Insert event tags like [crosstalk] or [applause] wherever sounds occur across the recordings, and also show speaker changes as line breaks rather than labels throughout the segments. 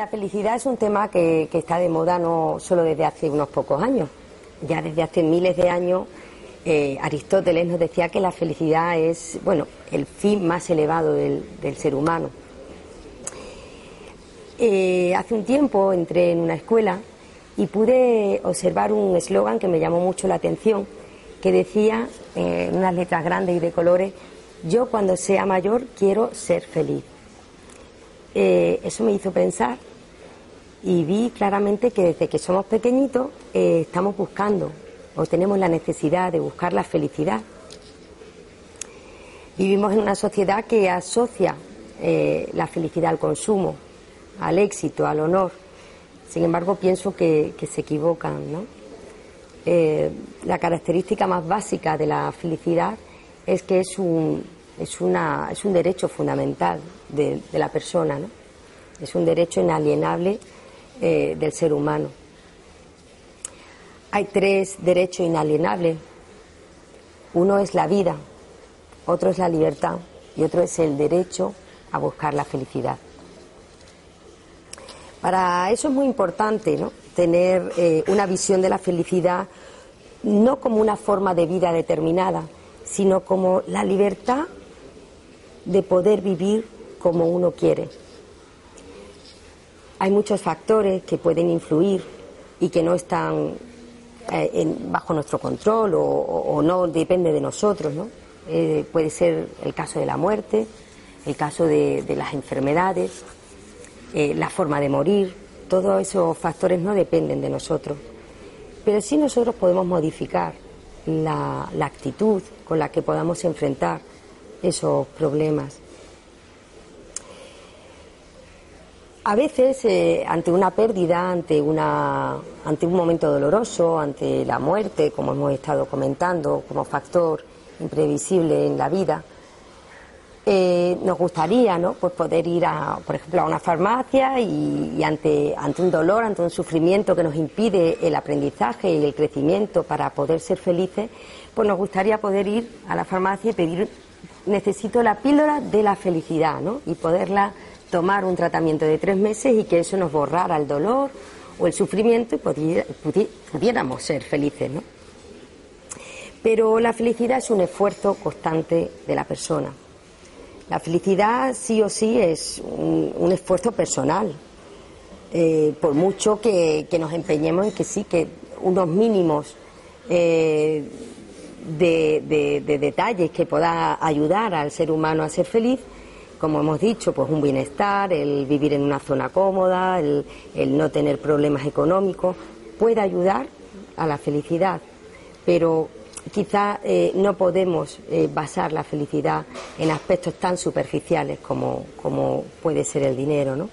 La felicidad es un tema que, está de moda no solo desde hace unos pocos años. Ya desde hace miles de años eh, Aristóteles nos decía que la felicidad es, bueno, el fin más elevado del, ser humano. Eh, hace un tiempo entré en una escuela y pude observar un eslogan que me llamó mucho la atención, que decía, eh, en unas letras grandes y de colores, yo cuando sea mayor quiero ser feliz. Eh, eso me hizo pensar y vi claramente que desde que somos pequeñitos eh, estamos buscando o tenemos la necesidad de buscar la felicidad. Vivimos en una sociedad que asocia eh, la felicidad al consumo, al éxito, al honor. Sin embargo, pienso que, se equivocan. ¿no? Eh, la característica más básica de la felicidad es que es un, es una, es un derecho fundamental de, de la persona, ¿no? es un derecho inalienable eh, del ser humano. Hay tres derechos inalienables. Uno es la vida, otro es la libertad y otro es el derecho a buscar la felicidad. Para eso es muy importante ¿no? tener eh, una visión de la felicidad no como una forma de vida determinada, sino como la libertad de poder vivir como uno quiere. Hay muchos factores que pueden influir y que no están eh, bajo nuestro control o, no depende de nosotros. ¿no? Eh, puede ser el caso de la muerte, el caso de, las enfermedades, eh, la forma de morir. Todos esos factores no dependen de nosotros. Pero sí nosotros podemos modificar la actitud con la que podamos enfrentar esos problemas. A veces, eh, ante una pérdida, ante, una, ante un momento doloroso, ante la muerte, como hemos estado comentando, como factor imprevisible en la vida, eh, nos gustaría ¿no? pues poder ir, a, por ejemplo, a una farmacia y, y ante, ante un dolor, ante un sufrimiento que nos impide el aprendizaje y el crecimiento para poder ser felices, pues nos gustaría poder ir a la farmacia y pedir, necesito la píldora de la felicidad, ¿no? y poderla tomar un tratamiento de tres meses y que eso nos borrara el dolor o el sufrimiento y pudiéramos ser felices. ¿no? Pero la felicidad es un esfuerzo constante de la persona. La felicidad sí o sí es un, esfuerzo personal. Eh, por mucho que, que nos empeñemos en que sí, que unos mínimos eh, de, de- de detalles que pueda ayudar al ser humano a ser feliz, como hemos dicho, pues un bienestar, el vivir en una zona cómoda, el, el no tener problemas económicos, puede ayudar a la felicidad. Pero quizá eh, no podemos eh, basar la felicidad en aspectos tan superficiales como, puede ser el dinero, ¿no?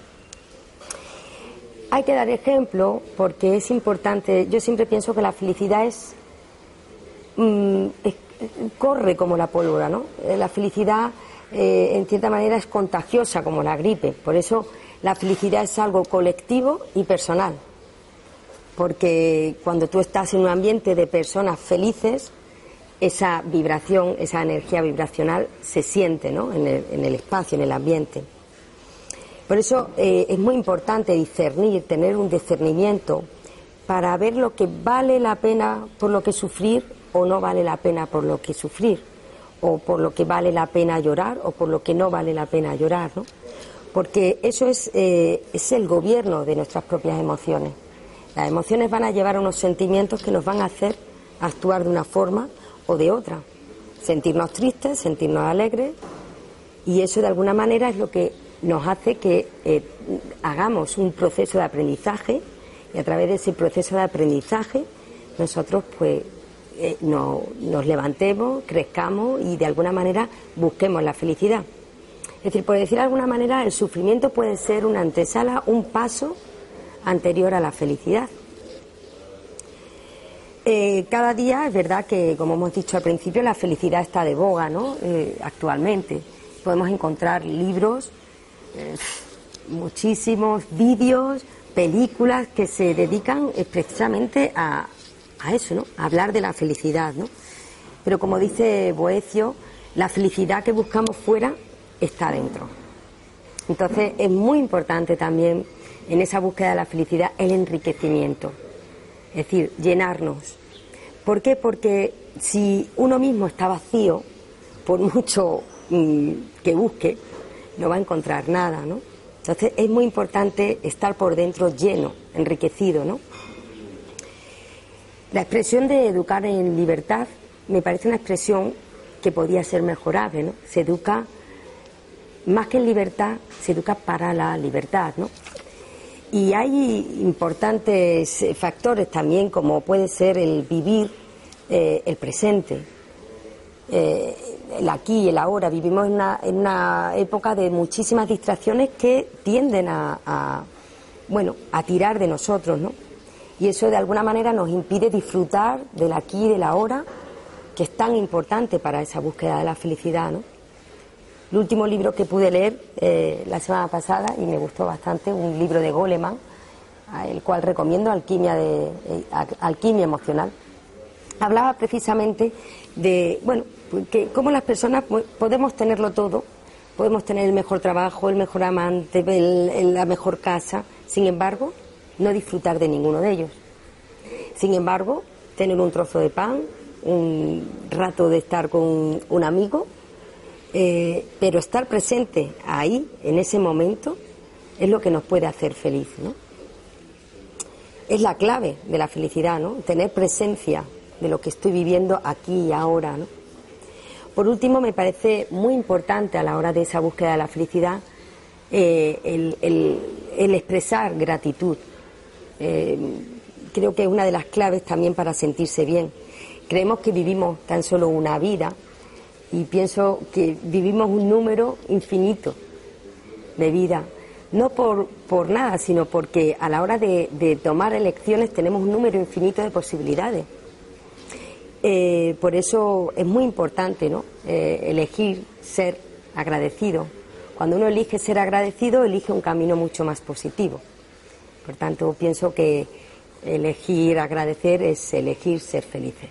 Hay que dar ejemplo porque es importante. Yo siempre pienso que la felicidad es, mm, corre como la pólvora, ¿no? Eh, La felicidad, eh, en cierta manera, es contagiosa como la gripe. Por eso la felicidad es algo colectivo y personal. Porque cuando tú estás en un ambiente de personas felices, esa vibración, esa energía vibracional se siente ¿no? en, el, espacio, en el ambiente. Por eso eh, es muy importante discernir, tener un discernimiento para ver lo que vale la pena por lo que sufrir o no vale la pena por lo que sufrir, o por lo que vale la pena llorar o por lo que no vale la pena llorar, ¿no? Porque eso es, eh, es el gobierno de nuestras propias emociones. Las emociones van a llevar a unos sentimientos que nos van a hacer actuar de una forma o de otra. Sentirnos tristes, sentirnos alegres, y eso de alguna manera es lo que nos hace que eh, hagamos un proceso de aprendizaje y a través de ese proceso de aprendizaje nosotros pues eh, no- nos levantemos, crezcamos y de alguna manera busquemos la felicidad. Es decir, por decir de alguna manera, el sufrimiento puede ser una antesala, un paso anterior a la felicidad. Eh, cada día es verdad que, como hemos dicho al principio, la felicidad está de boga, ¿no? Eh, actualmente podemos encontrar libros, muchísimos vídeos, películas que se dedican precisamente a, a eso, ¿no? Hablar de la felicidad, ¿no? Pero como dice Boecio, la felicidad que buscamos fuera está dentro. Entonces es muy importante también en esa búsqueda de la felicidad el enriquecimiento, es decir, llenarnos. ¿Por qué? Porque si uno mismo está vacío, por [laughs] mucho mm, que busque, no va a encontrar nada, ¿no? Entonces es muy importante estar por dentro lleno, enriquecido, ¿no? La expresión de educar en libertad me parece una expresión que podría ser mejorable, ¿no? Se educa más que en libertad, se educa para la libertad, ¿no? Y hay importantes factores también, como puede ser el vivir eh, el presente, eh, el aquí y el ahora. Vivimos en una, época de muchísimas distracciones que tienden a, a, bueno, a tirar de nosotros, ¿no? Y eso de alguna manera nos impide disfrutar del aquí y del ahora, que es tan importante para esa búsqueda de la felicidad, ¿no? El último libro que pude leer eh, la semana pasada y me gustó bastante, un libro de Goleman, el cual recomiendo, Alquimia, de, eh, Alquimia Emocional. Hablaba precisamente de, bueno, que cómo las personas podemos tenerlo todo, podemos tener el mejor trabajo, el mejor amante, la mejor casa, sin embargo, no disfrutar de ninguno de ellos. Sin embargo, tener un trozo de pan, un rato de estar con un amigo, eh, pero estar presente ahí, en ese momento, es lo que nos puede hacer feliz, ¿no? Es la clave de la felicidad, ¿no? Tener presencia de lo que estoy viviendo aquí y ahora. Por último, me parece muy importante a la hora de esa búsqueda de la felicidad eh, el, expresar gratitud. Eh, creo que es una de las claves también para sentirse bien. Creemos que vivimos tan solo una vida y pienso que vivimos un número infinito de vida, no por, por nada, sino porque a la hora de, tomar elecciones tenemos un número infinito de posibilidades. Eh, por eso es muy importante ¿no? Eh, elegir ser agradecido. Cuando uno elige ser agradecido, elige un camino mucho más positivo. Por tanto, pienso que elegir agradecer es elegir ser felices.